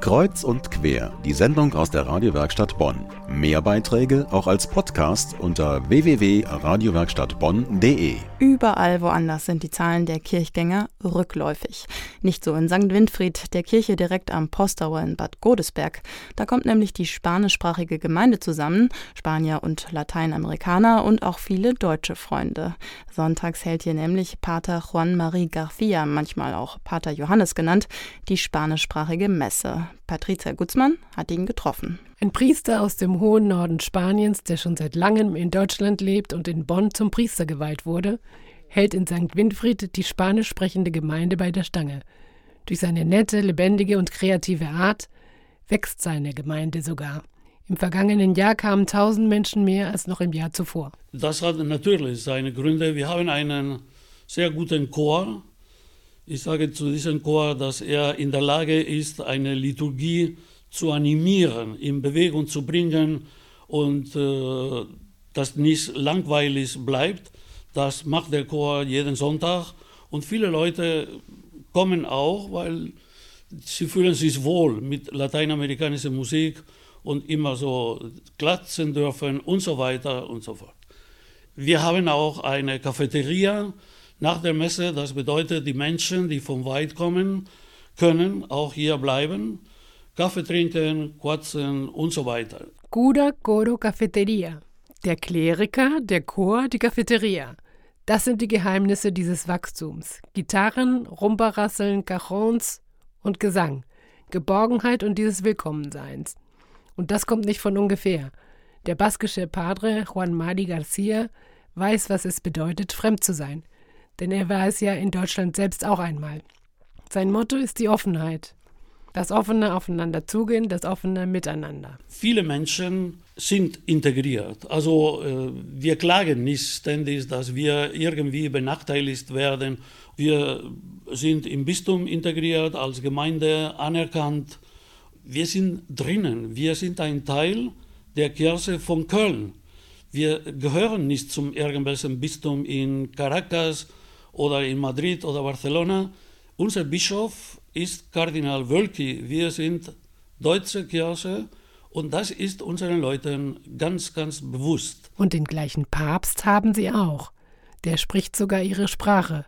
Kreuz und quer, die Sendung aus der Radiowerkstatt Bonn. Mehr Beiträge auch als Podcast unter www.radiowerkstattbonn.de. Überall woanders sind die Zahlen der Kirchgänger rückläufig. Nicht so in St. Winfried, der Kirche direkt am Postauer in Bad Godesberg. Da kommt nämlich die spanischsprachige Gemeinde zusammen, Spanier und Lateinamerikaner und auch viele deutsche Freunde. Sonntags hält hier nämlich Pater Juan Marie García, manchmal auch Pater Johannes genannt, die spanischsprachige Messe. Patricia Gutzmann hat ihn getroffen. Ein Priester aus dem hohen Norden Spaniens, der schon seit langem in Deutschland lebt und in Bonn zum Priester geweiht wurde, hält in St. Winfried die spanisch sprechende Gemeinde bei der Stange. Durch seine nette, lebendige und kreative Art wächst seine Gemeinde sogar. Im vergangenen Jahr kamen tausend Menschen mehr als noch im Jahr zuvor. Das hat natürlich seine Gründe. Wir haben einen sehr guten Chor, ich sage zu diesem Chor, dass er in der Lage ist, eine Liturgie zu animieren, in Bewegung zu bringen und äh, dass nicht langweilig bleibt. Das macht der Chor jeden Sonntag und viele Leute kommen auch, weil sie fühlen sich wohl mit lateinamerikanischer Musik und immer so klatschen dürfen und so weiter und so fort. Wir haben auch eine Cafeteria, nach der Messe. Das bedeutet, die Menschen, die von weit kommen, können auch hier bleiben, Kaffee trinken, quatschen und so weiter. Cura, Coro, Cafeteria. Der Kleriker, der Chor, die Cafeteria. Das sind die Geheimnisse dieses Wachstums. Gitarren, Rumperrasseln, Cajons und Gesang. Geborgenheit und dieses Willkommenseins. Und das kommt nicht von ungefähr. Der baskische Padre Juan Madi Garcia weiß, was es bedeutet, fremd zu sein denn er war es ja in Deutschland selbst auch einmal. Sein Motto ist die Offenheit. Das offene Aufeinander zugehen, das offene Miteinander. Viele Menschen sind integriert. Also äh, wir klagen nicht ständig, dass wir irgendwie benachteiligt werden. Wir sind im Bistum integriert, als Gemeinde anerkannt. Wir sind drinnen. Wir sind ein Teil der Kirche von Köln. Wir gehören nicht zum irgendwelchen Bistum in Caracas oder in Madrid oder Barcelona. Unser Bischof ist Kardinal Wölki. Wir sind deutsche Kirche und das ist unseren Leuten ganz, ganz bewusst. Und den gleichen Papst haben sie auch. Der spricht sogar ihre Sprache.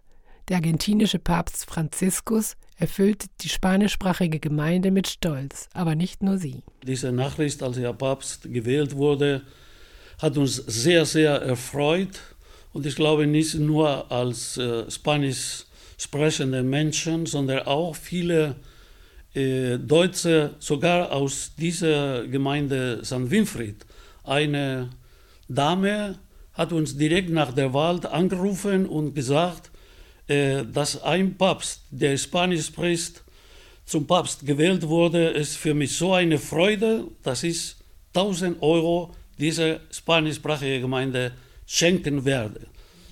Der argentinische Papst Franziskus erfüllt die spanischsprachige Gemeinde mit Stolz, aber nicht nur sie. Diese Nachricht, als er Papst gewählt wurde, hat uns sehr, sehr erfreut. Und ich glaube nicht nur als äh, Spanisch sprechende Menschen, sondern auch viele äh, Deutsche, sogar aus dieser Gemeinde St. Winfried. Eine Dame hat uns direkt nach der Wahl angerufen und gesagt, äh, dass ein Papst, der Spanisch spricht, zum Papst gewählt wurde, ist für mich so eine Freude, dass ich 1000 Euro dieser spanischsprachigen Gemeinde schenken werde.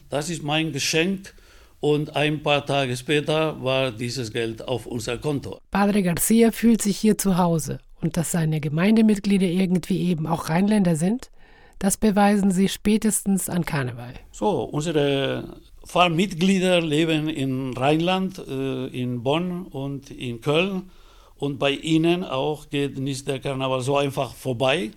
Das ist mein Geschenk und ein paar Tage später war dieses Geld auf unser Konto. Padre Garcia fühlt sich hier zu Hause und dass seine Gemeindemitglieder irgendwie eben auch Rheinländer sind, das beweisen sie spätestens an Karneval. So, unsere Pfarrmitglieder leben in Rheinland, äh, in Bonn und in Köln. Und bei ihnen auch geht nicht der Karneval so einfach vorbei.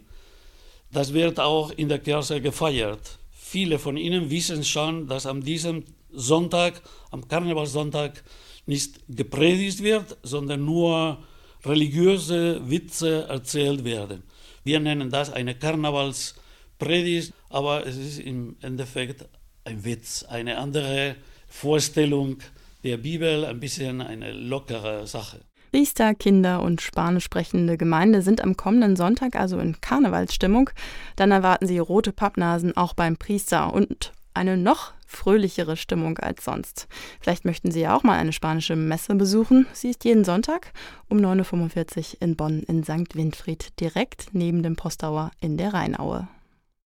Das wird auch in der Kirche gefeiert. Viele von Ihnen wissen schon, dass an diesem Sonntag, am Karnevalssonntag, nicht gepredigt wird, sondern nur religiöse Witze erzählt werden. Wir nennen das eine Karnevalspredigt, aber es ist im Endeffekt ein Witz, eine andere Vorstellung der Bibel, ein bisschen eine lockere Sache. Priester, Kinder und spanisch sprechende Gemeinde sind am kommenden Sonntag also in Karnevalsstimmung. Dann erwarten sie rote Pappnasen auch beim Priester und eine noch fröhlichere Stimmung als sonst. Vielleicht möchten Sie ja auch mal eine spanische Messe besuchen. Sie ist jeden Sonntag um 9.45 Uhr in Bonn in St. Winfried, direkt neben dem Postauer in der Rheinaue.